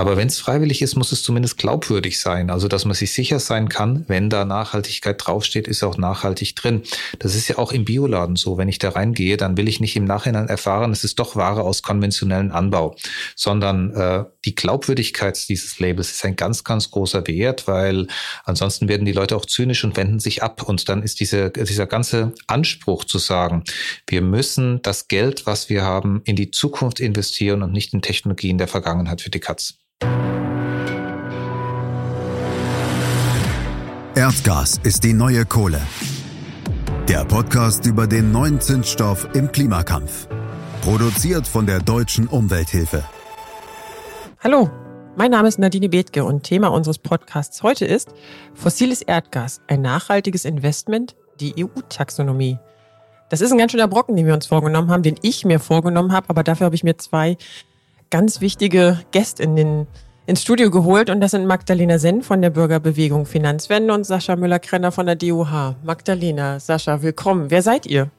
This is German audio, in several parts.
Aber wenn es freiwillig ist, muss es zumindest glaubwürdig sein. Also, dass man sich sicher sein kann, wenn da Nachhaltigkeit draufsteht, ist auch nachhaltig drin. Das ist ja auch im Bioladen so. Wenn ich da reingehe, dann will ich nicht im Nachhinein erfahren, es ist doch Ware aus konventionellen Anbau, sondern äh, die Glaubwürdigkeit dieses Labels ist ein ganz, ganz großer Wert, weil ansonsten werden die Leute auch zynisch und wenden sich ab. Und dann ist diese, dieser ganze Anspruch zu sagen, wir müssen das Geld, was wir haben, in die Zukunft investieren und nicht in Technologien der Vergangenheit für die Katz. Erdgas ist die neue Kohle. Der Podcast über den neuen Zinsstoff im Klimakampf. Produziert von der Deutschen Umwelthilfe. Hallo, mein Name ist Nadine Bethke und Thema unseres Podcasts heute ist Fossiles Erdgas, ein nachhaltiges Investment, die EU-Taxonomie. Das ist ein ganz schöner Brocken, den wir uns vorgenommen haben, den ich mir vorgenommen habe, aber dafür habe ich mir zwei ganz wichtige Gästinnen ins Studio geholt und das sind Magdalena Senn von der Bürgerbewegung Finanzwende und Sascha Müller-Krenner von der DUH. Magdalena, Sascha, willkommen. Wer seid ihr?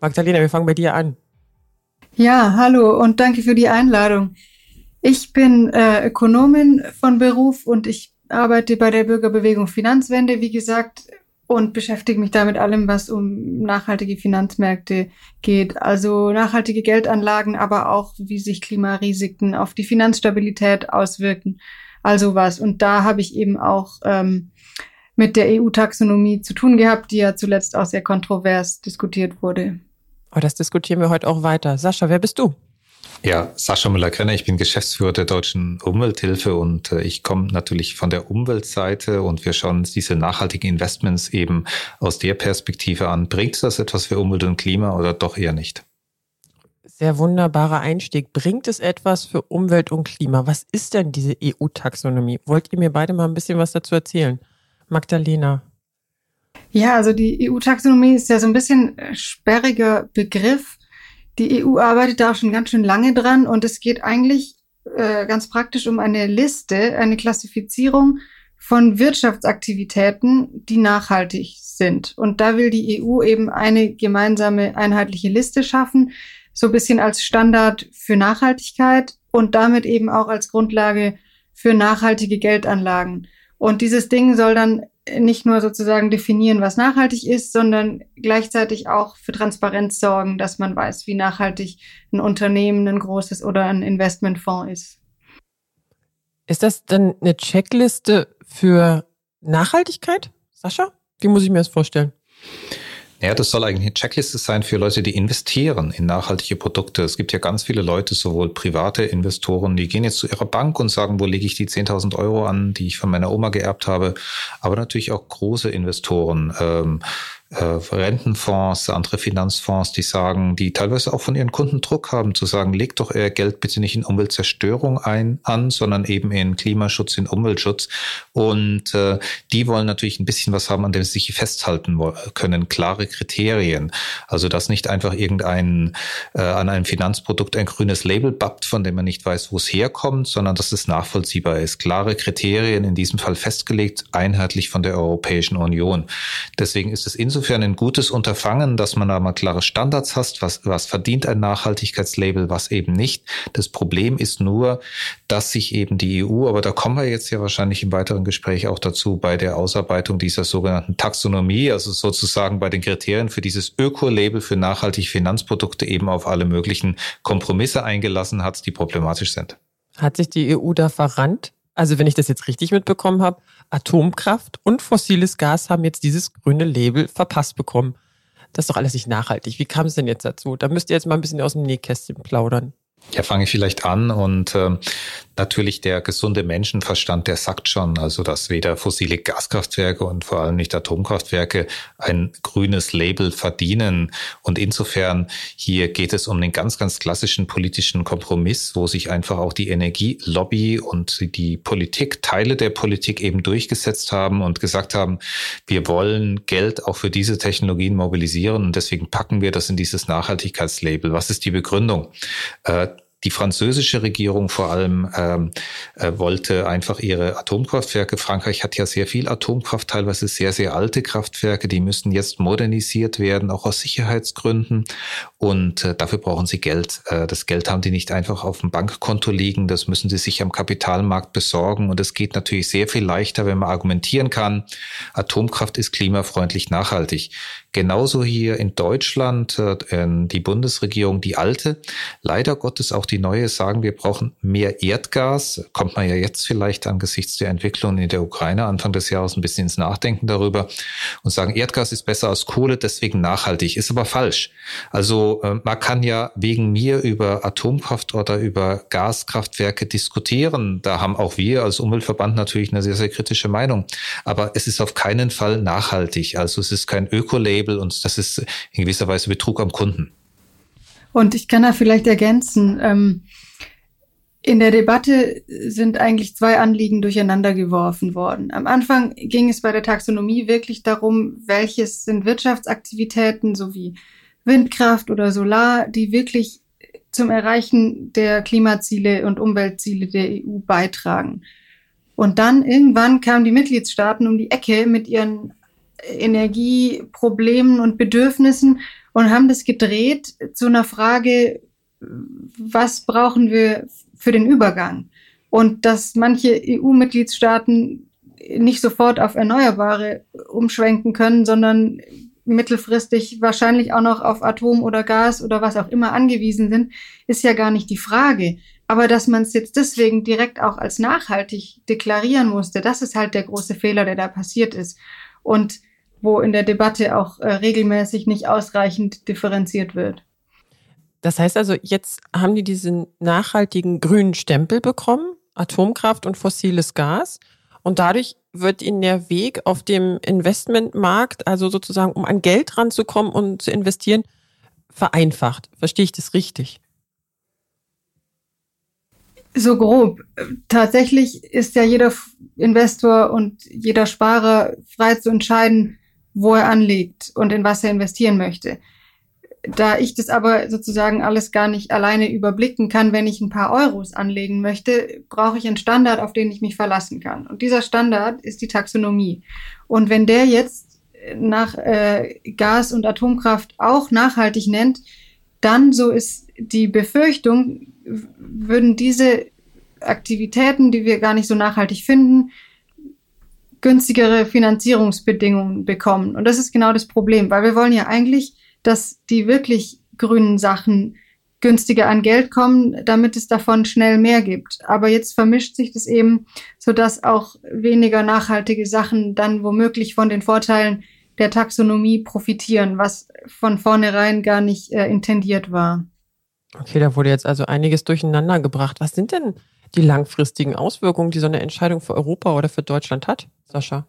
Magdalena, wir fangen bei dir an. Ja, hallo und danke für die Einladung. Ich bin äh, Ökonomin von Beruf und ich arbeite bei der Bürgerbewegung Finanzwende, wie gesagt, und beschäftige mich damit allem, was um nachhaltige Finanzmärkte geht. Also nachhaltige Geldanlagen, aber auch, wie sich Klimarisiken auf die Finanzstabilität auswirken. Also was. Und da habe ich eben auch ähm, mit der EU-Taxonomie zu tun gehabt, die ja zuletzt auch sehr kontrovers diskutiert wurde. Oh, das diskutieren wir heute auch weiter. Sascha, wer bist du? Ja, Sascha Müller-Krenner, ich bin Geschäftsführer der Deutschen Umwelthilfe und äh, ich komme natürlich von der Umweltseite und wir schauen uns diese nachhaltigen Investments eben aus der Perspektive an. Bringt das etwas für Umwelt und Klima oder doch eher nicht? Sehr wunderbarer Einstieg. Bringt es etwas für Umwelt und Klima? Was ist denn diese EU-Taxonomie? Wollt ihr mir beide mal ein bisschen was dazu erzählen? Magdalena. Ja, also die EU-Taxonomie ist ja so ein bisschen sperriger Begriff. Die EU arbeitet da auch schon ganz schön lange dran und es geht eigentlich äh, ganz praktisch um eine Liste, eine Klassifizierung von Wirtschaftsaktivitäten, die nachhaltig sind. Und da will die EU eben eine gemeinsame einheitliche Liste schaffen, so ein bisschen als Standard für Nachhaltigkeit und damit eben auch als Grundlage für nachhaltige Geldanlagen. Und dieses Ding soll dann nicht nur sozusagen definieren, was nachhaltig ist, sondern gleichzeitig auch für Transparenz sorgen, dass man weiß, wie nachhaltig ein Unternehmen, ein großes oder ein Investmentfonds ist. Ist das dann eine Checkliste für Nachhaltigkeit, Sascha? Wie muss ich mir das vorstellen? Ja, das soll eigentlich eine Checkliste sein für Leute, die investieren in nachhaltige Produkte. Es gibt ja ganz viele Leute, sowohl private Investoren, die gehen jetzt zu ihrer Bank und sagen, wo lege ich die 10.000 Euro an, die ich von meiner Oma geerbt habe, aber natürlich auch große Investoren. Ähm, äh, Rentenfonds, andere Finanzfonds, die sagen, die teilweise auch von ihren Kunden Druck haben, zu sagen, legt doch euer Geld bitte nicht in Umweltzerstörung ein an, sondern eben in Klimaschutz, in Umweltschutz. Und äh, die wollen natürlich ein bisschen was haben, an dem sie sich festhalten können, klare Kriterien. Also dass nicht einfach irgendein äh, an einem Finanzprodukt ein grünes Label bappt, von dem man nicht weiß, wo es herkommt, sondern dass es nachvollziehbar ist. Klare Kriterien, in diesem Fall festgelegt, einheitlich von der Europäischen Union. Deswegen ist es insofern insofern ein gutes Unterfangen, dass man da mal klare Standards hast, was, was verdient ein Nachhaltigkeitslabel, was eben nicht. Das Problem ist nur, dass sich eben die EU, aber da kommen wir jetzt ja wahrscheinlich im weiteren Gespräch auch dazu, bei der Ausarbeitung dieser sogenannten Taxonomie, also sozusagen bei den Kriterien für dieses Öko-Label für nachhaltige Finanzprodukte eben auf alle möglichen Kompromisse eingelassen hat, die problematisch sind. Hat sich die EU da verrannt? Also wenn ich das jetzt richtig mitbekommen habe, Atomkraft und fossiles Gas haben jetzt dieses grüne Label verpasst bekommen. Das ist doch alles nicht nachhaltig. Wie kam es denn jetzt dazu? Da müsst ihr jetzt mal ein bisschen aus dem Nähkästchen plaudern. Ja, fange ich vielleicht an und äh, natürlich der gesunde Menschenverstand, der sagt schon, also dass weder fossile Gaskraftwerke und vor allem nicht Atomkraftwerke ein grünes Label verdienen. Und insofern hier geht es um den ganz, ganz klassischen politischen Kompromiss, wo sich einfach auch die Energielobby und die Politik, Teile der Politik eben durchgesetzt haben und gesagt haben, wir wollen Geld auch für diese Technologien mobilisieren und deswegen packen wir das in dieses Nachhaltigkeitslabel. Was ist die Begründung? Äh, die französische Regierung vor allem ähm, äh, wollte einfach ihre Atomkraftwerke. Frankreich hat ja sehr viel Atomkraft, teilweise sehr, sehr alte Kraftwerke. Die müssen jetzt modernisiert werden, auch aus Sicherheitsgründen. Und äh, dafür brauchen sie Geld. Äh, das Geld haben die nicht einfach auf dem Bankkonto liegen. Das müssen sie sich am Kapitalmarkt besorgen. Und es geht natürlich sehr viel leichter, wenn man argumentieren kann, Atomkraft ist klimafreundlich nachhaltig. Genauso hier in Deutschland, äh, die Bundesregierung, die alte, leider Gottes auch die neue, sagen, wir brauchen mehr Erdgas. Kommt man ja jetzt vielleicht angesichts der Entwicklung in der Ukraine Anfang des Jahres ein bisschen ins Nachdenken darüber und sagen, Erdgas ist besser als Kohle, deswegen nachhaltig. Ist aber falsch. Also äh, man kann ja wegen mir über Atomkraft oder über Gaskraftwerke diskutieren. Da haben auch wir als Umweltverband natürlich eine sehr, sehr kritische Meinung. Aber es ist auf keinen Fall nachhaltig. Also es ist kein Öko-Label und das ist in gewisser Weise Betrug am Kunden. Und ich kann da vielleicht ergänzen, ähm, in der Debatte sind eigentlich zwei Anliegen durcheinander geworfen worden. Am Anfang ging es bei der Taxonomie wirklich darum, welches sind Wirtschaftsaktivitäten sowie Windkraft oder Solar, die wirklich zum Erreichen der Klimaziele und Umweltziele der EU beitragen. Und dann irgendwann kamen die Mitgliedstaaten um die Ecke mit ihren Energieproblemen und Bedürfnissen und haben das gedreht zu einer Frage, was brauchen wir für den Übergang? Und dass manche EU-Mitgliedstaaten nicht sofort auf Erneuerbare umschwenken können, sondern mittelfristig wahrscheinlich auch noch auf Atom oder Gas oder was auch immer angewiesen sind, ist ja gar nicht die Frage. Aber dass man es jetzt deswegen direkt auch als nachhaltig deklarieren musste, das ist halt der große Fehler, der da passiert ist. Und wo in der Debatte auch äh, regelmäßig nicht ausreichend differenziert wird. Das heißt also, jetzt haben die diesen nachhaltigen grünen Stempel bekommen, Atomkraft und fossiles Gas. Und dadurch wird ihnen der Weg auf dem Investmentmarkt, also sozusagen, um an Geld ranzukommen und zu investieren, vereinfacht. Verstehe ich das richtig? So grob. Tatsächlich ist ja jeder Investor und jeder Sparer frei zu entscheiden, wo er anlegt und in was er investieren möchte. Da ich das aber sozusagen alles gar nicht alleine überblicken kann, wenn ich ein paar Euros anlegen möchte, brauche ich einen Standard, auf den ich mich verlassen kann. Und dieser Standard ist die Taxonomie. Und wenn der jetzt nach äh, Gas und Atomkraft auch nachhaltig nennt, dann, so ist die Befürchtung, würden diese Aktivitäten, die wir gar nicht so nachhaltig finden, günstigere Finanzierungsbedingungen bekommen. Und das ist genau das Problem, weil wir wollen ja eigentlich, dass die wirklich grünen Sachen günstiger an Geld kommen, damit es davon schnell mehr gibt. Aber jetzt vermischt sich das eben, so dass auch weniger nachhaltige Sachen dann womöglich von den Vorteilen der Taxonomie profitieren, was von vornherein gar nicht äh, intendiert war. Okay, da wurde jetzt also einiges durcheinander gebracht. Was sind denn die langfristigen Auswirkungen, die so eine Entscheidung für Europa oder für Deutschland hat, Sascha?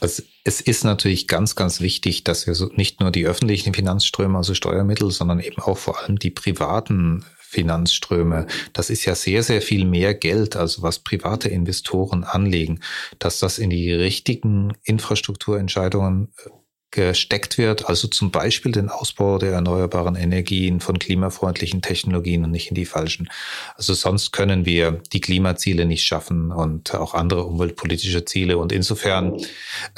Also es ist natürlich ganz, ganz wichtig, dass wir so nicht nur die öffentlichen Finanzströme, also Steuermittel, sondern eben auch vor allem die privaten Finanzströme. Das ist ja sehr, sehr viel mehr Geld, also was private Investoren anlegen, dass das in die richtigen Infrastrukturentscheidungen äh, gesteckt wird, also zum Beispiel den Ausbau der erneuerbaren Energien von klimafreundlichen Technologien und nicht in die falschen. Also sonst können wir die Klimaziele nicht schaffen und auch andere umweltpolitische Ziele. Und insofern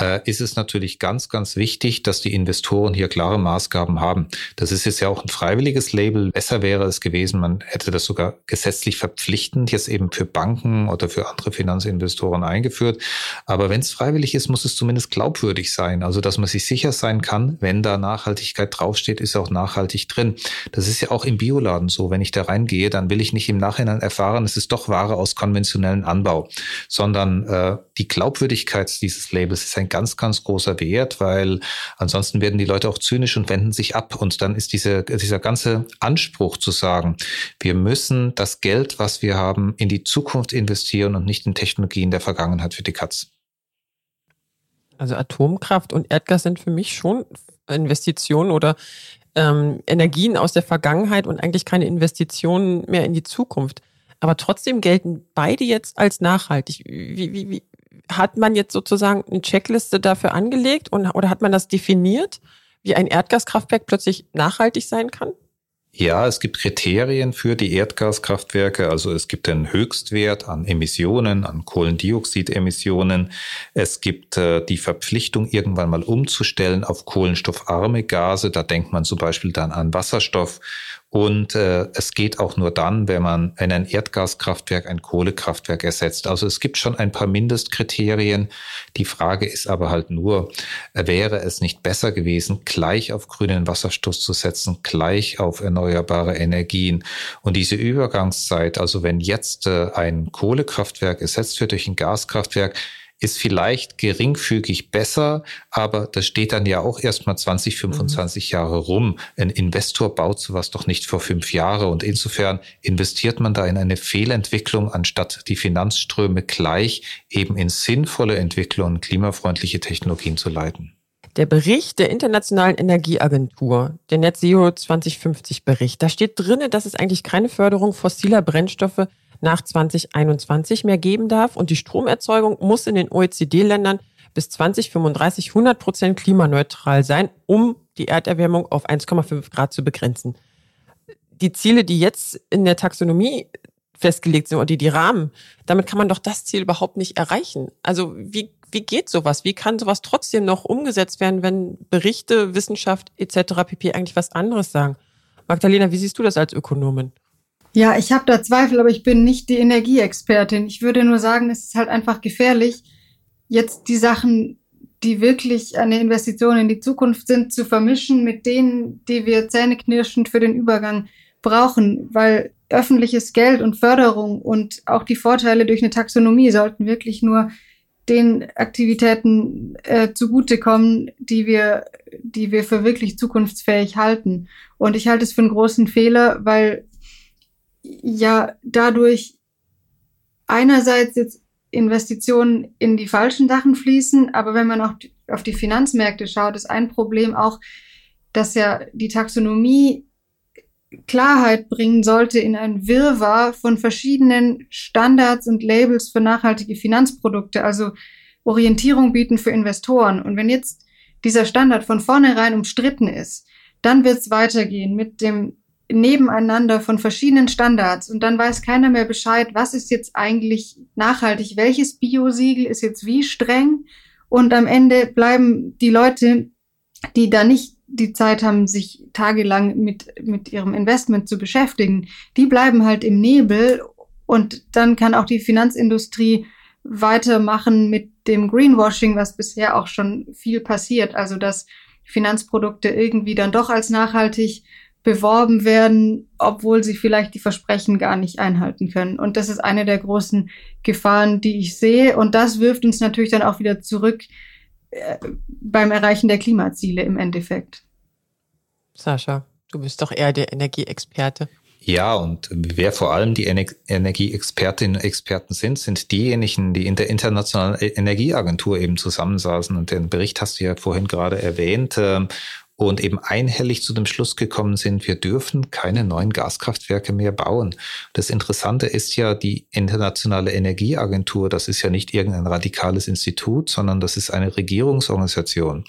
äh, ist es natürlich ganz, ganz wichtig, dass die Investoren hier klare Maßgaben haben. Das ist jetzt ja auch ein freiwilliges Label. Besser wäre es gewesen, man hätte das sogar gesetzlich verpflichtend jetzt eben für Banken oder für andere Finanzinvestoren eingeführt. Aber wenn es freiwillig ist, muss es zumindest glaubwürdig sein. Also dass man sich sicher sicher sein kann, wenn da Nachhaltigkeit draufsteht, ist auch nachhaltig drin. Das ist ja auch im Bioladen so. Wenn ich da reingehe, dann will ich nicht im Nachhinein erfahren, es ist doch Ware aus konventionellen Anbau, sondern äh, die Glaubwürdigkeit dieses Labels ist ein ganz, ganz großer Wert, weil ansonsten werden die Leute auch zynisch und wenden sich ab. Und dann ist diese, dieser ganze Anspruch zu sagen, wir müssen das Geld, was wir haben, in die Zukunft investieren und nicht in Technologien der Vergangenheit für die Katz. Also Atomkraft und Erdgas sind für mich schon Investitionen oder ähm, Energien aus der Vergangenheit und eigentlich keine Investitionen mehr in die Zukunft. Aber trotzdem gelten beide jetzt als nachhaltig. Wie, wie, wie, hat man jetzt sozusagen eine Checkliste dafür angelegt und, oder hat man das definiert, wie ein Erdgaskraftwerk plötzlich nachhaltig sein kann? Ja, es gibt Kriterien für die Erdgaskraftwerke. Also es gibt einen Höchstwert an Emissionen, an Kohlendioxidemissionen. Es gibt äh, die Verpflichtung, irgendwann mal umzustellen auf kohlenstoffarme Gase. Da denkt man zum Beispiel dann an Wasserstoff. Und äh, es geht auch nur dann, wenn man, wenn ein Erdgaskraftwerk ein Kohlekraftwerk ersetzt. Also es gibt schon ein paar Mindestkriterien. Die Frage ist aber halt nur, wäre es nicht besser gewesen, gleich auf grünen Wasserstoff zu setzen, gleich auf erneuerbare Energien. Und diese Übergangszeit, also wenn jetzt äh, ein Kohlekraftwerk ersetzt wird durch ein Gaskraftwerk, ist vielleicht geringfügig besser, aber das steht dann ja auch erstmal 20, 25 mhm. Jahre rum. Ein Investor baut sowas doch nicht vor fünf Jahre und insofern investiert man da in eine Fehlentwicklung, anstatt die Finanzströme gleich eben in sinnvolle Entwicklungen, klimafreundliche Technologien zu leiten. Der Bericht der Internationalen Energieagentur, der Net Zero 2050 Bericht, da steht drinne, dass es eigentlich keine Förderung fossiler Brennstoffe nach 2021 mehr geben darf und die Stromerzeugung muss in den OECD-Ländern bis 2035 100 Prozent klimaneutral sein, um die Erderwärmung auf 1,5 Grad zu begrenzen. Die Ziele, die jetzt in der Taxonomie festgelegt sind oder die, die Rahmen, damit kann man doch das Ziel überhaupt nicht erreichen. Also wie, wie geht sowas? Wie kann sowas trotzdem noch umgesetzt werden, wenn Berichte, Wissenschaft etc. pp. eigentlich was anderes sagen? Magdalena, wie siehst du das als Ökonomin? Ja, ich habe da Zweifel, aber ich bin nicht die Energieexpertin. Ich würde nur sagen, es ist halt einfach gefährlich, jetzt die Sachen, die wirklich eine Investition in die Zukunft sind, zu vermischen mit denen, die wir zähneknirschend für den Übergang brauchen, weil öffentliches Geld und Förderung und auch die Vorteile durch eine Taxonomie sollten wirklich nur den Aktivitäten äh, zugutekommen, die wir, die wir für wirklich zukunftsfähig halten. Und ich halte es für einen großen Fehler, weil ja dadurch einerseits jetzt Investitionen in die falschen Sachen fließen, aber wenn man auch auf die Finanzmärkte schaut, ist ein Problem auch, dass ja die Taxonomie Klarheit bringen sollte in ein Wirrwarr von verschiedenen Standards und Labels für nachhaltige Finanzprodukte, also Orientierung bieten für Investoren. Und wenn jetzt dieser Standard von vornherein umstritten ist, dann wird es weitergehen mit dem Nebeneinander von verschiedenen Standards. Und dann weiß keiner mehr Bescheid, was ist jetzt eigentlich nachhaltig, welches Biosiegel ist jetzt wie streng. Und am Ende bleiben die Leute, die da nicht die Zeit haben, sich tagelang mit, mit ihrem Investment zu beschäftigen, die bleiben halt im Nebel. Und dann kann auch die Finanzindustrie weitermachen mit dem Greenwashing, was bisher auch schon viel passiert. Also, dass Finanzprodukte irgendwie dann doch als nachhaltig beworben werden, obwohl sie vielleicht die Versprechen gar nicht einhalten können. Und das ist eine der großen Gefahren, die ich sehe. Und das wirft uns natürlich dann auch wieder zurück äh, beim Erreichen der Klimaziele im Endeffekt. Sascha, du bist doch eher der Energieexperte. Ja, und wer vor allem die Ener Energieexpertinnen und Experten sind, sind diejenigen, die in der Internationalen Energieagentur eben zusammensaßen. Und den Bericht hast du ja vorhin gerade erwähnt. Und eben einhellig zu dem Schluss gekommen sind, wir dürfen keine neuen Gaskraftwerke mehr bauen. Das Interessante ist ja, die Internationale Energieagentur, das ist ja nicht irgendein radikales Institut, sondern das ist eine Regierungsorganisation.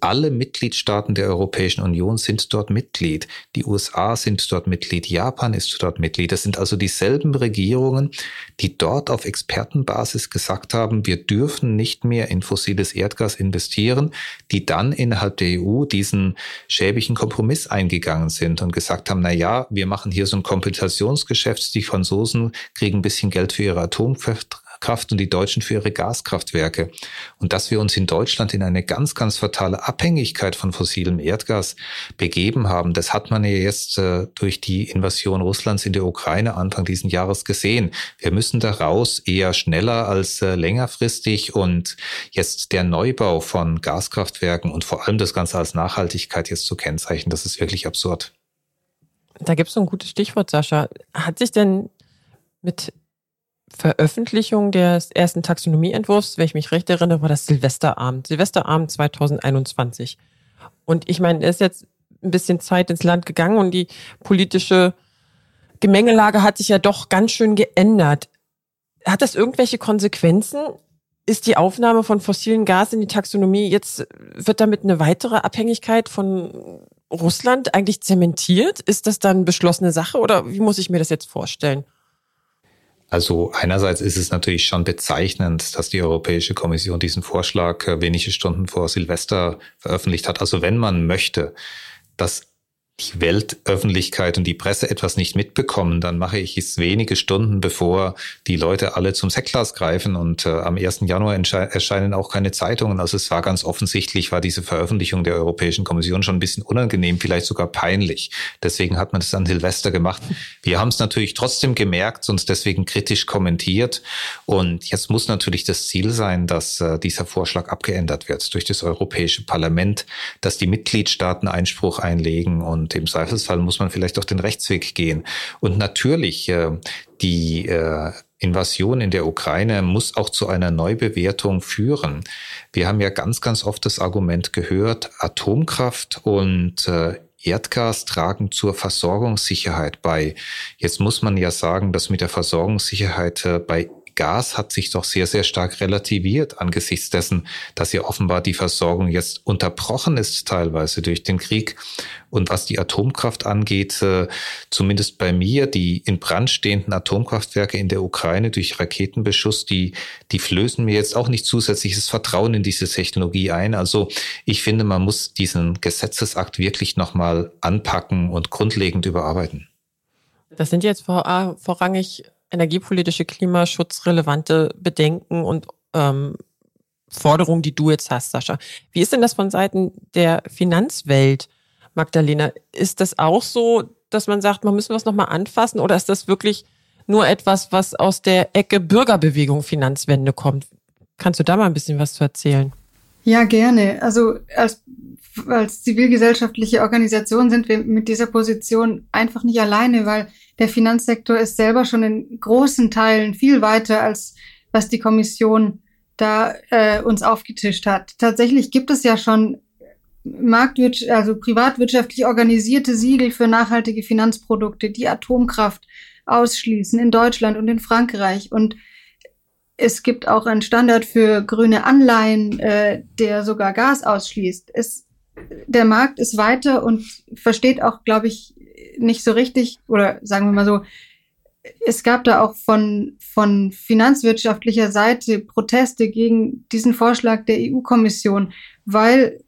Alle Mitgliedstaaten der Europäischen Union sind dort Mitglied. Die USA sind dort Mitglied. Japan ist dort Mitglied. Das sind also dieselben Regierungen, die dort auf Expertenbasis gesagt haben, wir dürfen nicht mehr in fossiles Erdgas investieren, die dann innerhalb der EU diesen schäbigen Kompromiss eingegangen sind und gesagt haben, na ja, wir machen hier so ein Kompensationsgeschäft, die Franzosen kriegen ein bisschen Geld für ihre Atomkraft und die Deutschen für ihre Gaskraftwerke. Und dass wir uns in Deutschland in eine ganz, ganz fatale Abhängigkeit von fossilem Erdgas begeben haben, das hat man ja jetzt äh, durch die Invasion Russlands in der Ukraine Anfang diesen Jahres gesehen. Wir müssen da raus eher schneller als äh, längerfristig und jetzt der Neubau von Gaskraftwerken und vor allem das Ganze als Nachhaltigkeit jetzt zu kennzeichnen, das ist wirklich absurd. Da gibt es so ein gutes Stichwort, Sascha. Hat sich denn mit Veröffentlichung des ersten Taxonomieentwurfs, wenn ich mich recht erinnere, war das Silvesterabend. Silvesterabend 2021. Und ich meine, es ist jetzt ein bisschen Zeit ins Land gegangen und die politische Gemengelage hat sich ja doch ganz schön geändert. Hat das irgendwelche Konsequenzen? Ist die Aufnahme von fossilen Gas in die Taxonomie jetzt, wird damit eine weitere Abhängigkeit von Russland eigentlich zementiert? Ist das dann beschlossene Sache oder wie muss ich mir das jetzt vorstellen? Also einerseits ist es natürlich schon bezeichnend, dass die Europäische Kommission diesen Vorschlag äh, wenige Stunden vor Silvester veröffentlicht hat. Also wenn man möchte, dass die Weltöffentlichkeit und die Presse etwas nicht mitbekommen, dann mache ich es wenige Stunden, bevor die Leute alle zum Sektglas greifen und äh, am 1. Januar erscheinen auch keine Zeitungen. Also es war ganz offensichtlich, war diese Veröffentlichung der Europäischen Kommission schon ein bisschen unangenehm, vielleicht sogar peinlich. Deswegen hat man es an Silvester gemacht. Wir haben es natürlich trotzdem gemerkt und deswegen kritisch kommentiert. Und jetzt muss natürlich das Ziel sein, dass äh, dieser Vorschlag abgeändert wird durch das Europäische Parlament, dass die Mitgliedstaaten Einspruch einlegen und und im Zweifelsfall muss man vielleicht auch den Rechtsweg gehen. Und natürlich, äh, die äh, Invasion in der Ukraine muss auch zu einer Neubewertung führen. Wir haben ja ganz, ganz oft das Argument gehört, Atomkraft und äh, Erdgas tragen zur Versorgungssicherheit bei. Jetzt muss man ja sagen, dass mit der Versorgungssicherheit bei Gas hat sich doch sehr, sehr stark relativiert angesichts dessen, dass ja offenbar die Versorgung jetzt unterbrochen ist, teilweise durch den Krieg. Und was die Atomkraft angeht, äh, zumindest bei mir, die in Brand stehenden Atomkraftwerke in der Ukraine durch Raketenbeschuss, die, die flößen mir jetzt auch nicht zusätzliches Vertrauen in diese Technologie ein. Also ich finde, man muss diesen Gesetzesakt wirklich nochmal anpacken und grundlegend überarbeiten. Das sind jetzt ah, vorrangig energiepolitische, klimaschutzrelevante Bedenken und ähm, Forderungen, die du jetzt hast, Sascha. Wie ist denn das von Seiten der Finanzwelt, Magdalena? Ist das auch so, dass man sagt, man müssen was nochmal anfassen oder ist das wirklich nur etwas, was aus der Ecke Bürgerbewegung Finanzwende kommt? Kannst du da mal ein bisschen was zu erzählen? Ja, gerne. Also als, als zivilgesellschaftliche Organisation sind wir mit dieser Position einfach nicht alleine, weil der Finanzsektor ist selber schon in großen Teilen viel weiter, als was die Kommission da äh, uns aufgetischt hat. Tatsächlich gibt es ja schon marktwirtschaft, also privatwirtschaftlich organisierte Siegel für nachhaltige Finanzprodukte, die Atomkraft ausschließen in Deutschland und in Frankreich. Und es gibt auch einen Standard für grüne Anleihen, äh, der sogar Gas ausschließt. Es, der Markt ist weiter und versteht auch, glaube ich, nicht so richtig, oder sagen wir mal so, es gab da auch von, von finanzwirtschaftlicher Seite Proteste gegen diesen Vorschlag der EU-Kommission, weil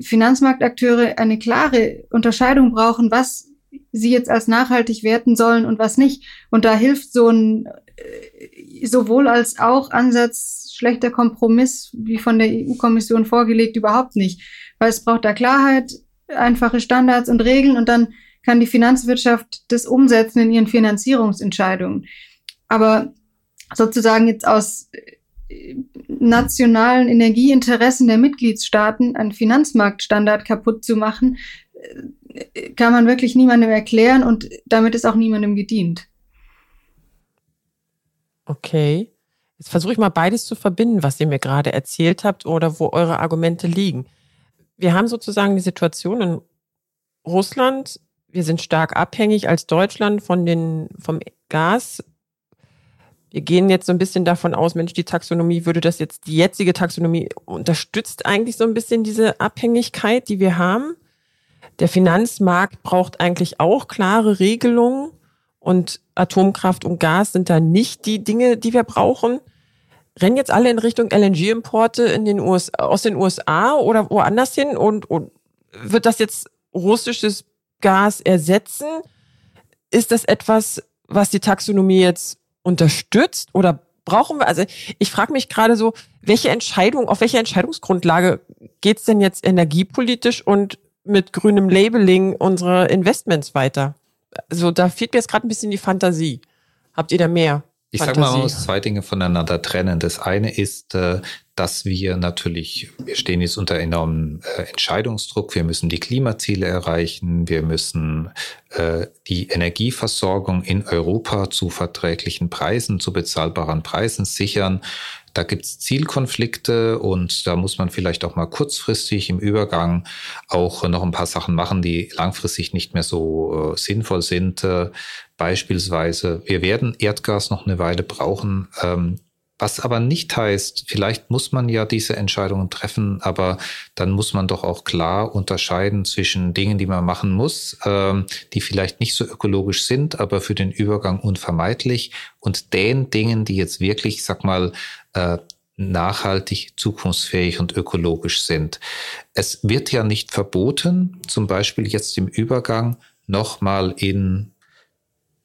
Finanzmarktakteure eine klare Unterscheidung brauchen, was sie jetzt als nachhaltig werten sollen und was nicht. Und da hilft so ein äh, sowohl als auch Ansatz schlechter Kompromiss, wie von der EU-Kommission vorgelegt, überhaupt nicht. Weil es braucht da Klarheit, einfache Standards und Regeln und dann kann die Finanzwirtschaft das umsetzen in ihren Finanzierungsentscheidungen. Aber sozusagen jetzt aus äh, nationalen Energieinteressen der Mitgliedstaaten einen Finanzmarktstandard kaputt zu machen, äh, kann man wirklich niemandem erklären und damit ist auch niemandem gedient. Okay. Jetzt versuche ich mal beides zu verbinden, was ihr mir gerade erzählt habt oder wo eure Argumente liegen. Wir haben sozusagen die Situation in Russland, wir sind stark abhängig als Deutschland von den, vom Gas. Wir gehen jetzt so ein bisschen davon aus, Mensch, die Taxonomie würde das jetzt, die jetzige Taxonomie unterstützt eigentlich so ein bisschen diese Abhängigkeit, die wir haben. Der Finanzmarkt braucht eigentlich auch klare Regelungen und Atomkraft und Gas sind da nicht die Dinge, die wir brauchen. Rennen jetzt alle in Richtung LNG-Importe in den USA, aus den USA oder woanders hin und, und wird das jetzt russisches Gas ersetzen? Ist das etwas, was die Taxonomie jetzt unterstützt oder brauchen wir, also ich frage mich gerade so, welche Entscheidung, auf welche Entscheidungsgrundlage geht es denn jetzt energiepolitisch und mit grünem Labeling unserer Investments weiter? Also da fehlt mir jetzt gerade ein bisschen die Fantasie. Habt ihr da mehr? Ich sage mal, man muss zwei Dinge voneinander trennen. Das eine ist, äh, dass wir natürlich, wir stehen jetzt unter enormem äh, Entscheidungsdruck. Wir müssen die Klimaziele erreichen. Wir müssen äh, die Energieversorgung in Europa zu verträglichen Preisen, zu bezahlbaren Preisen sichern. Da gibt's Zielkonflikte und da muss man vielleicht auch mal kurzfristig im Übergang auch noch ein paar Sachen machen, die langfristig nicht mehr so äh, sinnvoll sind. Äh, beispielsweise, wir werden Erdgas noch eine Weile brauchen. Ähm, Was aber nicht heißt, vielleicht muss man ja diese Entscheidungen treffen, aber dann muss man doch auch klar unterscheiden zwischen Dingen, die man machen muss, ähm, die vielleicht nicht so ökologisch sind, aber für den Übergang unvermeidlich und den Dingen, die jetzt wirklich, sag mal, äh, nachhaltig, zukunftsfähig und ökologisch sind. Es wird ja nicht verboten, zum Beispiel jetzt im Übergang nochmal in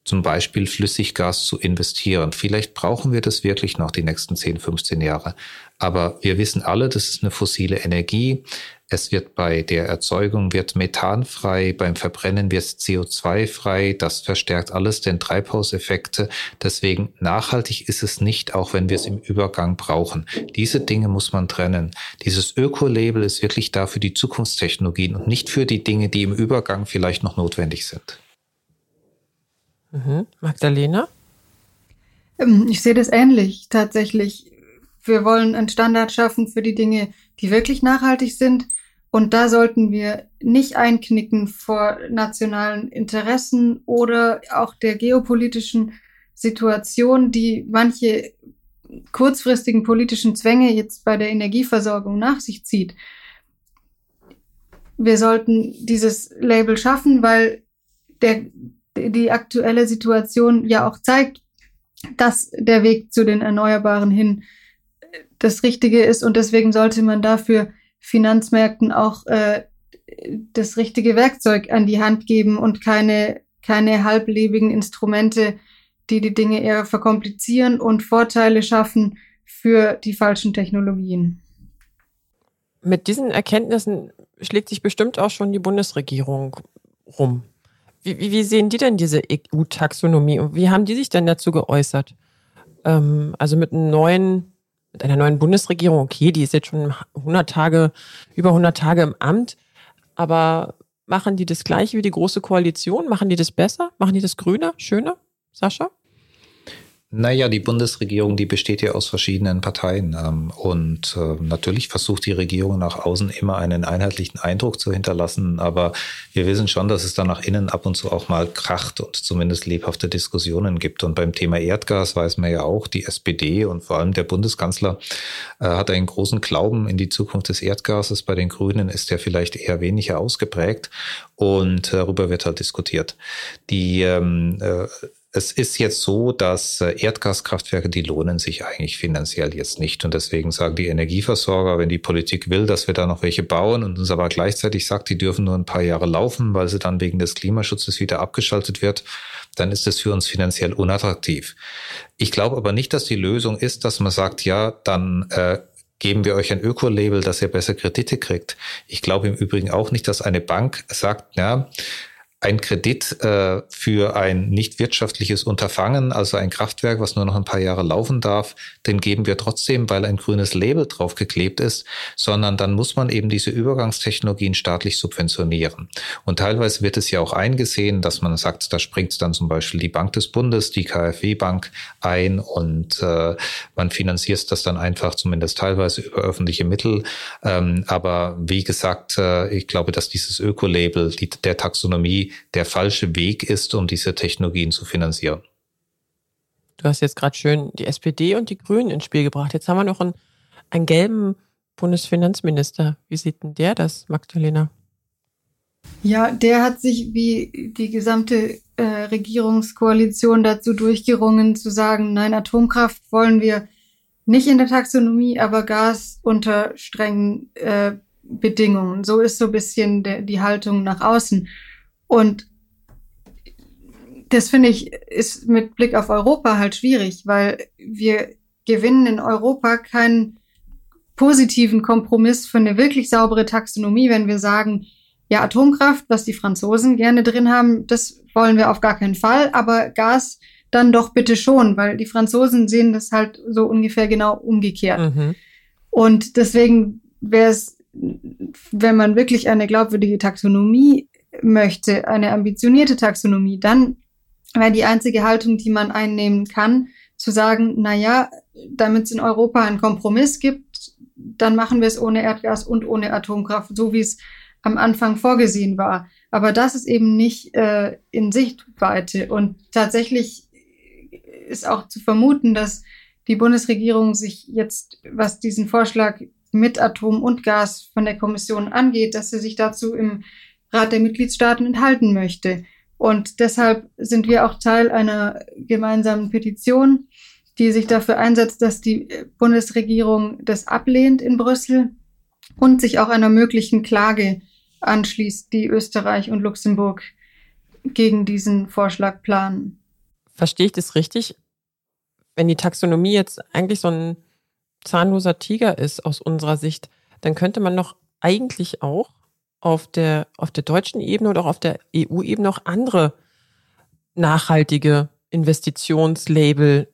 zum Beispiel Flüssiggas zu investieren. Vielleicht brauchen wir das wirklich noch die nächsten 10, 15 Jahre. Aber wir wissen alle, das ist eine fossile Energie. Es wird bei der Erzeugung wird Methan frei, beim Verbrennen wird CO2 frei. Das verstärkt alles den Treibhauseffekte. Deswegen nachhaltig ist es nicht, auch wenn wir es im Übergang brauchen. Diese Dinge muss man trennen. Dieses Öko-Label ist wirklich da für die Zukunftstechnologien und nicht für die Dinge, die im Übergang vielleicht noch notwendig sind. Mhm. Magdalena? Ähm, ich sehe das ähnlich tatsächlich. Wir wollen einen Standard schaffen für die Dinge, die wirklich nachhaltig sind. Und da sollten wir nicht einknicken vor nationalen Interessen oder auch der geopolitischen Situation, die manche kurzfristigen politischen Zwänge jetzt bei der Energieversorgung nach sich zieht. Wir sollten dieses Label schaffen, weil der die aktuelle Situation ja auch zeigt, dass der Weg zu den Erneuerbaren hin das Richtige ist und deswegen sollte man dafür Finanzmärkten auch äh, das richtige Werkzeug an die Hand geben und keine, keine halblebigen Instrumente, die die Dinge eher verkomplizieren und Vorteile schaffen für die falschen Technologien. Mit diesen Erkenntnissen schlägt sich bestimmt auch schon die Bundesregierung rum. Wie, wie sehen die denn diese EU-Taxonomie und wie haben die sich denn dazu geäußert? Ähm, also mit einem neuen, mit einer neuen Bundesregierung, okay, die ist jetzt schon 100 Tage, über 100 Tage im Amt, aber machen die das gleiche wie die Große Koalition? Machen die das besser? Machen die das grüner, schöner? Sascha? Naja, die Bundesregierung, die besteht ja aus verschiedenen Parteien. Ähm, und äh, natürlich versucht die Regierung nach außen immer einen einheitlichen Eindruck zu hinterlassen. Aber wir wissen schon, dass es da nach innen ab und zu auch mal kracht und zumindest lebhafte Diskussionen gibt. Und beim Thema Erdgas weiß man ja auch, die SPD und vor allem der Bundeskanzler äh, hat einen großen Glauben in die Zukunft des Erdgases. Bei den Grünen ist der vielleicht eher weniger ausgeprägt. Und darüber wird halt diskutiert. Die ähm, äh, es ist jetzt so, dass äh, Erdgaskraftwerke, die lohnen sich eigentlich finanziell jetzt nicht. Und deswegen sagen die Energieversorger, wenn die Politik will, dass wir da noch welche bauen und uns aber gleichzeitig sagt, die dürfen nur ein paar Jahre laufen, weil sie dann wegen des Klimaschutzes wieder abgeschaltet wird, dann ist es für uns finanziell unattraktiv. Ich glaube aber nicht, dass die Lösung ist, dass man sagt, ja, dann äh, geben wir euch ein Öko-Label, dass ihr besser Kredite kriegt. Ich glaube im Übrigen auch nicht, dass eine Bank sagt, ja, ein Kredit äh, für ein nicht wirtschaftliches Unterfangen, also ein Kraftwerk, was nur noch ein paar Jahre laufen darf, den geben wir trotzdem, weil ein grünes Label draufgeklebt ist, sondern dann muss man eben diese Übergangstechnologien staatlich subventionieren. Und teilweise wird es ja auch eingesehen, dass man sagt, da springt dann zum Beispiel die Bank des Bundes, die KfW-Bank ein und äh, man finanziert das dann einfach zumindest teilweise über öffentliche Mittel. Ähm, aber wie gesagt, äh, ich glaube, dass dieses Öko-Label die, der Taxonomie der falsche Weg ist, um diese Technologien zu finanzieren. Du hast jetzt gerade schön die SPD und die Grünen ins Spiel gebracht. Jetzt haben wir noch einen, einen gelben Bundesfinanzminister. Wie sieht denn der das, Magdalena? Ja, der hat sich wie die gesamte äh, Regierungskoalition dazu durchgerungen, zu sagen, nein, Atomkraft wollen wir nicht in der Taxonomie, aber Gas unter strengen äh, Bedingungen. So ist so ein bisschen der, die Haltung nach außen. Und das finde ich ist mit Blick auf Europa halt schwierig, weil wir gewinnen in Europa keinen positiven Kompromiss für eine wirklich saubere Taxonomie, wenn wir sagen, ja, Atomkraft, was die Franzosen gerne drin haben, das wollen wir auf gar keinen Fall, aber Gas dann doch bitte schon, weil die Franzosen sehen das halt so ungefähr genau umgekehrt. Mhm. Und deswegen wäre es, wenn man wirklich eine glaubwürdige Taxonomie möchte, eine ambitionierte Taxonomie, dann wäre die einzige Haltung, die man einnehmen kann, zu sagen, na ja, damit es in Europa einen Kompromiss gibt, dann machen wir es ohne Erdgas und ohne Atomkraft, so wie es am Anfang vorgesehen war. Aber das ist eben nicht äh, in Sichtweite. Und tatsächlich ist auch zu vermuten, dass die Bundesregierung sich jetzt, was diesen Vorschlag mit Atom und Gas von der Kommission angeht, dass sie sich dazu im Rat der Mitgliedstaaten enthalten möchte. Und deshalb sind wir auch Teil einer gemeinsamen Petition, die sich dafür einsetzt, dass die Bundesregierung das ablehnt in Brüssel und sich auch einer möglichen Klage anschließt, die Österreich und Luxemburg gegen diesen Vorschlag planen. Verstehe ich das richtig? Wenn die Taxonomie jetzt eigentlich so ein zahnloser Tiger ist aus unserer Sicht, dann könnte man doch eigentlich auch auf der, auf der deutschen Ebene oder auch auf der EU-Ebene auch andere nachhaltige Investitionslabel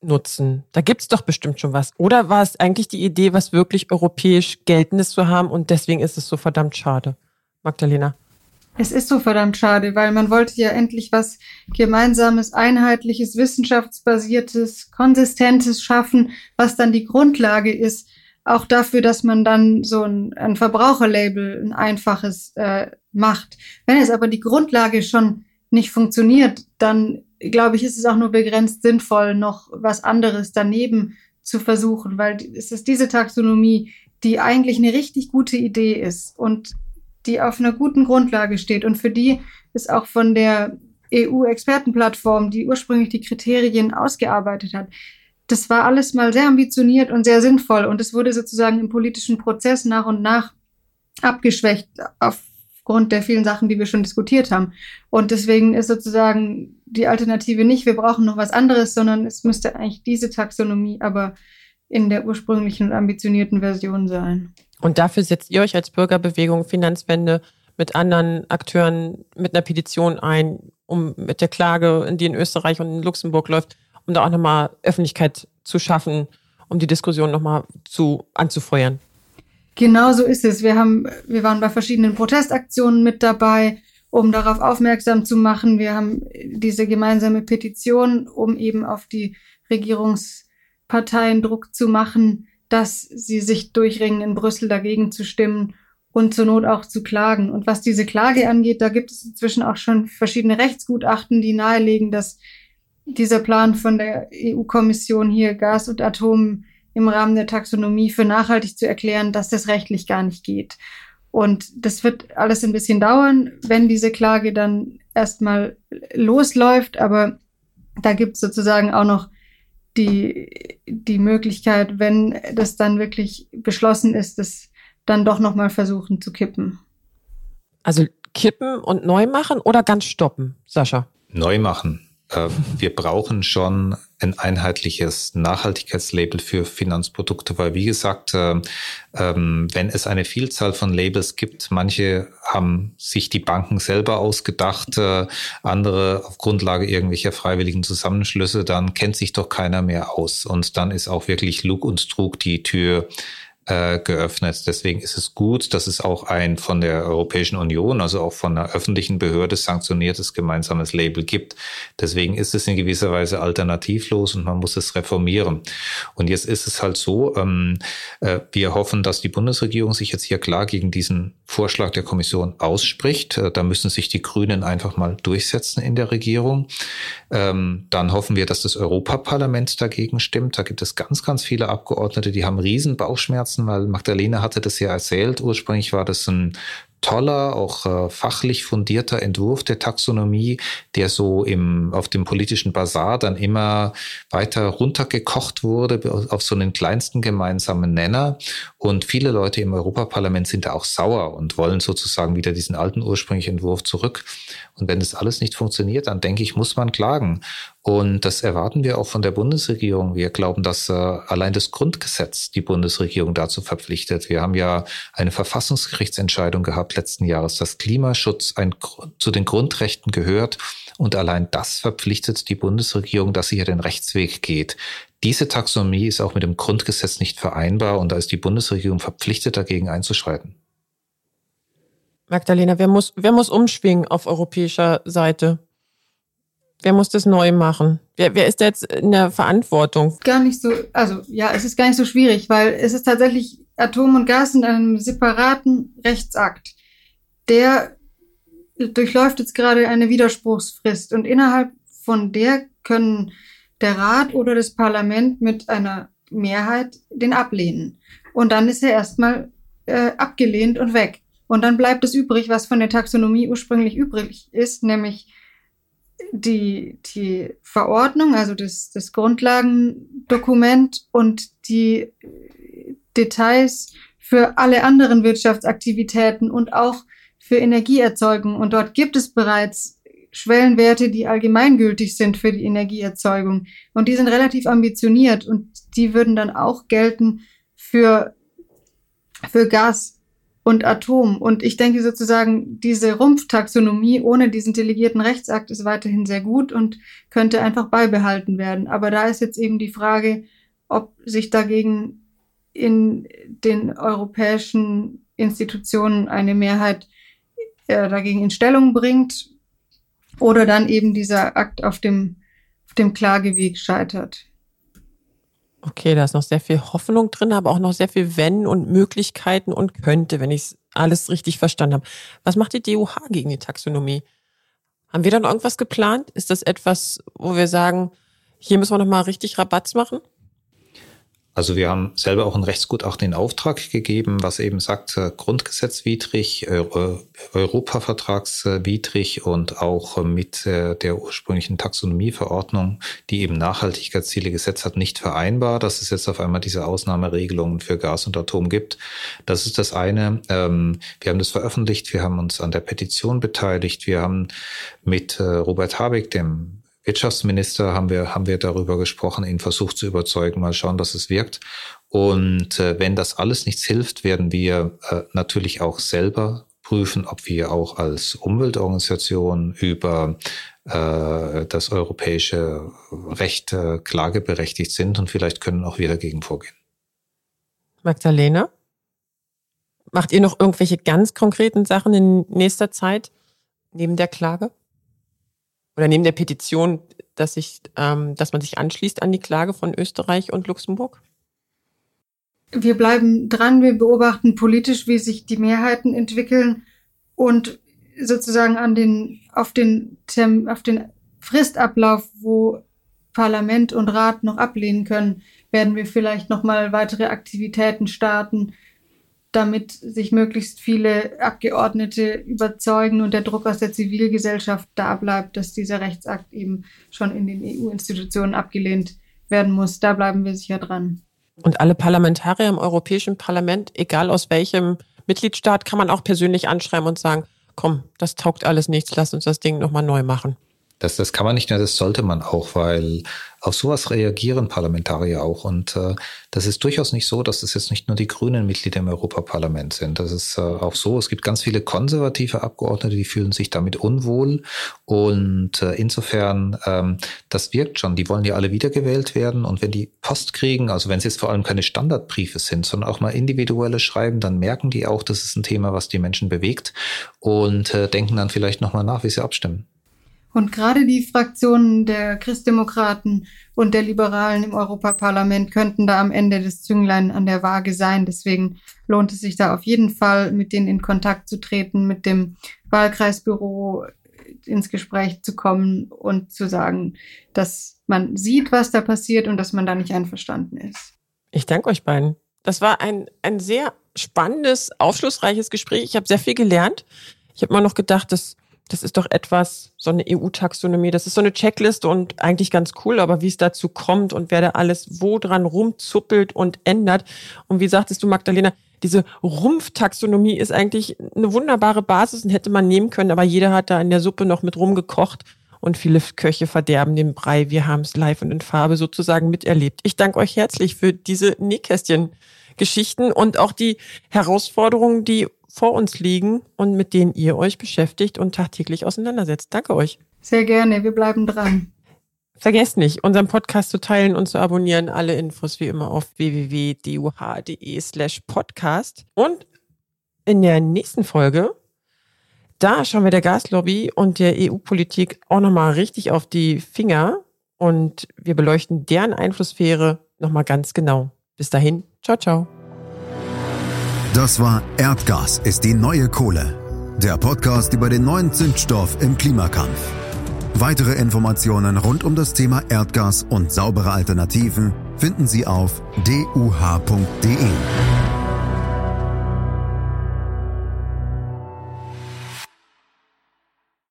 nutzen. Da gibt es doch bestimmt schon was. Oder war es eigentlich die Idee, was wirklich europäisch Geltendes zu haben und deswegen ist es so verdammt schade? Magdalena. Es ist so verdammt schade, weil man wollte ja endlich was gemeinsames, einheitliches, wissenschaftsbasiertes, konsistentes schaffen, was dann die Grundlage ist, auch dafür, dass man dann so ein, ein Verbraucherlabel, ein einfaches äh, macht. Wenn es aber die Grundlage schon nicht funktioniert, dann glaube ich, ist es auch nur begrenzt sinnvoll, noch was anderes daneben zu versuchen, weil es ist diese Taxonomie, die eigentlich eine richtig gute Idee ist und die auf einer guten Grundlage steht und für die ist auch von der EU-Expertenplattform, die ursprünglich die Kriterien ausgearbeitet hat, das war alles mal sehr ambitioniert und sehr sinnvoll und es wurde sozusagen im politischen Prozess nach und nach abgeschwächt aufgrund der vielen Sachen, die wir schon diskutiert haben. Und deswegen ist sozusagen die Alternative nicht, wir brauchen noch was anderes, sondern es müsste eigentlich diese Taxonomie aber in der ursprünglichen und ambitionierten Version sein. Und dafür setzt ihr euch als Bürgerbewegung Finanzwende mit anderen Akteuren mit einer Petition ein, um mit der Klage, die in Österreich und in Luxemburg läuft, um da auch nochmal Öffentlichkeit zu schaffen, um die Diskussion nochmal zu anzufeuern. Genau so ist es. Wir haben, wir waren bei verschiedenen Protestaktionen mit dabei, um darauf aufmerksam zu machen. Wir haben diese gemeinsame Petition, um eben auf die Regierungsparteien Druck zu machen, dass sie sich durchringen, in Brüssel dagegen zu stimmen und zur Not auch zu klagen. Und was diese Klage angeht, da gibt es inzwischen auch schon verschiedene Rechtsgutachten, die nahelegen, dass dieser Plan von der EU-Kommission hier Gas und Atom im Rahmen der Taxonomie für nachhaltig zu erklären, dass das rechtlich gar nicht geht. Und das wird alles ein bisschen dauern, wenn diese Klage dann erstmal losläuft. Aber da gibt es sozusagen auch noch die, die Möglichkeit, wenn das dann wirklich beschlossen ist, das dann doch nochmal versuchen zu kippen. Also kippen und neu machen oder ganz stoppen, Sascha? Neu machen. Äh, wir brauchen schon ein einheitliches Nachhaltigkeitslabel für Finanzprodukte, weil wie gesagt, äh, ähm, wenn es eine Vielzahl von Labels gibt, manche haben sich die Banken selber ausgedacht, äh, andere auf Grundlage irgendwelcher freiwilligen Zusammenschlüsse, dann kennt sich doch keiner mehr aus. Und dann ist auch wirklich Lug und Trug die Tür äh, geöffnet. Deswegen ist es gut, dass es auch ein von der Europäischen Union, also auch von einer öffentlichen Behörde sanktioniertes gemeinsames Label gibt. Deswegen ist es in gewisser Weise alternativlos und man muss es reformieren. Und jetzt ist es halt so, ähm, äh, wir hoffen, dass die Bundesregierung sich jetzt hier klar gegen diesen Vorschlag der Kommission ausspricht. Äh, da müssen sich die Grünen einfach mal durchsetzen in der Regierung. Ähm, dann hoffen wir, dass das Europaparlament dagegen stimmt. Da gibt es ganz, ganz viele Abgeordnete, die haben riesen Bauchschmerzen, weil Magdalena hatte das ja erzählt. Ursprünglich war das ein toller, auch äh, fachlich fundierter Entwurf der Taxonomie, der so im, auf dem politischen Bazar dann immer weiter runtergekocht wurde auf so einen kleinsten gemeinsamen Nenner. Und viele Leute im Europaparlament sind da auch sauer und wollen sozusagen wieder diesen alten ursprünglichen Entwurf zurück. Und wenn das alles nicht funktioniert, dann denke ich, muss man klagen. Und das erwarten wir auch von der Bundesregierung. Wir glauben, dass äh, allein das Grundgesetz die Bundesregierung dazu verpflichtet. Wir haben ja eine Verfassungsgerichtsentscheidung gehabt letzten Jahres, dass Klimaschutz ein, zu den Grundrechten gehört. Und allein das verpflichtet die Bundesregierung, dass sie hier den Rechtsweg geht. Diese Taxonomie ist auch mit dem Grundgesetz nicht vereinbar und da ist die Bundesregierung verpflichtet, dagegen einzuschreiten. Magdalena, wer muss, wer muss umschwingen auf europäischer Seite? Wer muss das neu machen? Wer, wer ist jetzt in der Verantwortung? Gar nicht so, also ja, es ist gar nicht so schwierig, weil es ist tatsächlich Atom und Gas in einem separaten Rechtsakt. Der durchläuft jetzt gerade eine Widerspruchsfrist und innerhalb von der können der Rat oder das Parlament mit einer Mehrheit den ablehnen. Und dann ist er erstmal äh, abgelehnt und weg. Und dann bleibt es übrig, was von der Taxonomie ursprünglich übrig ist, nämlich die, die Verordnung, also das, das Grundlagendokument und die Details für alle anderen Wirtschaftsaktivitäten und auch für Energieerzeugung. Und dort gibt es bereits Schwellenwerte, die allgemeingültig sind für die Energieerzeugung. Und die sind relativ ambitioniert und die würden dann auch gelten für, für Gas und Atom. Und ich denke sozusagen, diese Rumpftaxonomie ohne diesen delegierten Rechtsakt ist weiterhin sehr gut und könnte einfach beibehalten werden. Aber da ist jetzt eben die Frage, ob sich dagegen in den europäischen Institutionen eine Mehrheit äh, dagegen in Stellung bringt oder dann eben dieser Akt auf dem, auf dem Klageweg scheitert. Okay, da ist noch sehr viel Hoffnung drin, aber auch noch sehr viel Wenn und Möglichkeiten und könnte, wenn ich es alles richtig verstanden habe. Was macht die DUH gegen die Taxonomie? Haben wir dann irgendwas geplant? Ist das etwas, wo wir sagen, hier müssen wir nochmal richtig Rabatz machen? Also wir haben selber auch ein Rechtsgutachten in Auftrag gegeben, was eben sagt, äh, grundgesetzwidrig, Euro, Europavertragswidrig und auch mit äh, der ursprünglichen Taxonomieverordnung, die eben Nachhaltigkeitsziele gesetzt hat, nicht vereinbar, dass es jetzt auf einmal diese Ausnahmeregelungen für Gas und Atom gibt. Das ist das eine. Ähm, wir haben das veröffentlicht, wir haben uns an der Petition beteiligt, wir haben mit äh, Robert Habeck, dem Wirtschaftsminister haben wir, haben wir darüber gesprochen, ihn versucht zu überzeugen, mal schauen, dass es wirkt. Und äh, wenn das alles nichts hilft, werden wir äh, natürlich auch selber prüfen, ob wir auch als Umweltorganisation über äh, das europäische Recht äh, klageberechtigt sind und vielleicht können auch wir dagegen vorgehen. Magdalena, macht ihr noch irgendwelche ganz konkreten Sachen in nächster Zeit neben der Klage? Oder neben der Petition, dass, ich, ähm, dass man sich anschließt an die Klage von Österreich und Luxemburg? Wir bleiben dran, wir beobachten politisch, wie sich die Mehrheiten entwickeln und sozusagen an den, auf den, auf den Fristablauf, wo Parlament und Rat noch ablehnen können, werden wir vielleicht nochmal weitere Aktivitäten starten, damit sich möglichst viele Abgeordnete überzeugen und der Druck aus der Zivilgesellschaft da bleibt, dass dieser Rechtsakt eben schon in den EU-Institutionen abgelehnt werden muss. Da bleiben wir sicher dran. Und alle Parlamentarier im Europäischen Parlament, egal aus welchem Mitgliedstaat, kann man auch persönlich anschreiben und sagen, komm, das taugt alles nichts, lass uns das Ding nochmal neu machen. Das, das kann man nicht mehr, das sollte man auch, weil auf sowas reagieren Parlamentarier auch. Und äh, das ist durchaus nicht so, dass es jetzt nicht nur die grünen Mitglieder im Europaparlament sind. Das ist äh, auch so. Es gibt ganz viele konservative Abgeordnete, die fühlen sich damit unwohl. Und äh, insofern, ähm, das wirkt schon. Die wollen ja alle wiedergewählt werden. Und wenn die Post kriegen, also wenn es jetzt vor allem keine Standardbriefe sind, sondern auch mal individuelle schreiben, dann merken die auch, das ist ein Thema, was die Menschen bewegt und äh, denken dann vielleicht nochmal nach, wie sie abstimmen. Und gerade die Fraktionen der Christdemokraten und der Liberalen im Europaparlament könnten da am Ende des Zünglein an der Waage sein. Deswegen lohnt es sich da auf jeden Fall, mit denen in Kontakt zu treten, mit dem Wahlkreisbüro ins Gespräch zu kommen und zu sagen, dass man sieht, was da passiert und dass man da nicht einverstanden ist. Ich danke euch beiden. Das war ein, ein sehr spannendes, aufschlussreiches Gespräch. Ich habe sehr viel gelernt. Ich habe mal noch gedacht, dass das ist doch etwas, so eine EU-Taxonomie, das ist so eine Checkliste und eigentlich ganz cool, aber wie es dazu kommt und wer da alles wo dran rumzuppelt und ändert. Und wie sagtest du, Magdalena, diese Rumpftaxonomie ist eigentlich eine wunderbare Basis und hätte man nehmen können, aber jeder hat da in der Suppe noch mit rumgekocht und viele Köche verderben den Brei. Wir haben es live und in Farbe sozusagen miterlebt. Ich danke euch herzlich für diese Nähkästchen. Geschichten und auch die Herausforderungen, die vor uns liegen und mit denen ihr euch beschäftigt und tagtäglich auseinandersetzt. Danke euch. Sehr gerne, wir bleiben dran. Vergesst nicht, unseren Podcast zu teilen und zu abonnieren. Alle Infos wie immer auf www.duh.de slash podcast. Und in der nächsten Folge, da schauen wir der Gaslobby und der EU-Politik auch nochmal richtig auf die Finger und wir beleuchten deren Einflusssphäre nochmal ganz genau. Bis dahin, ciao, ciao. Das war Erdgas ist die neue Kohle. Der Podcast über den neuen Zündstoff im Klimakampf. Weitere Informationen rund um das Thema Erdgas und saubere Alternativen finden Sie auf duh.de.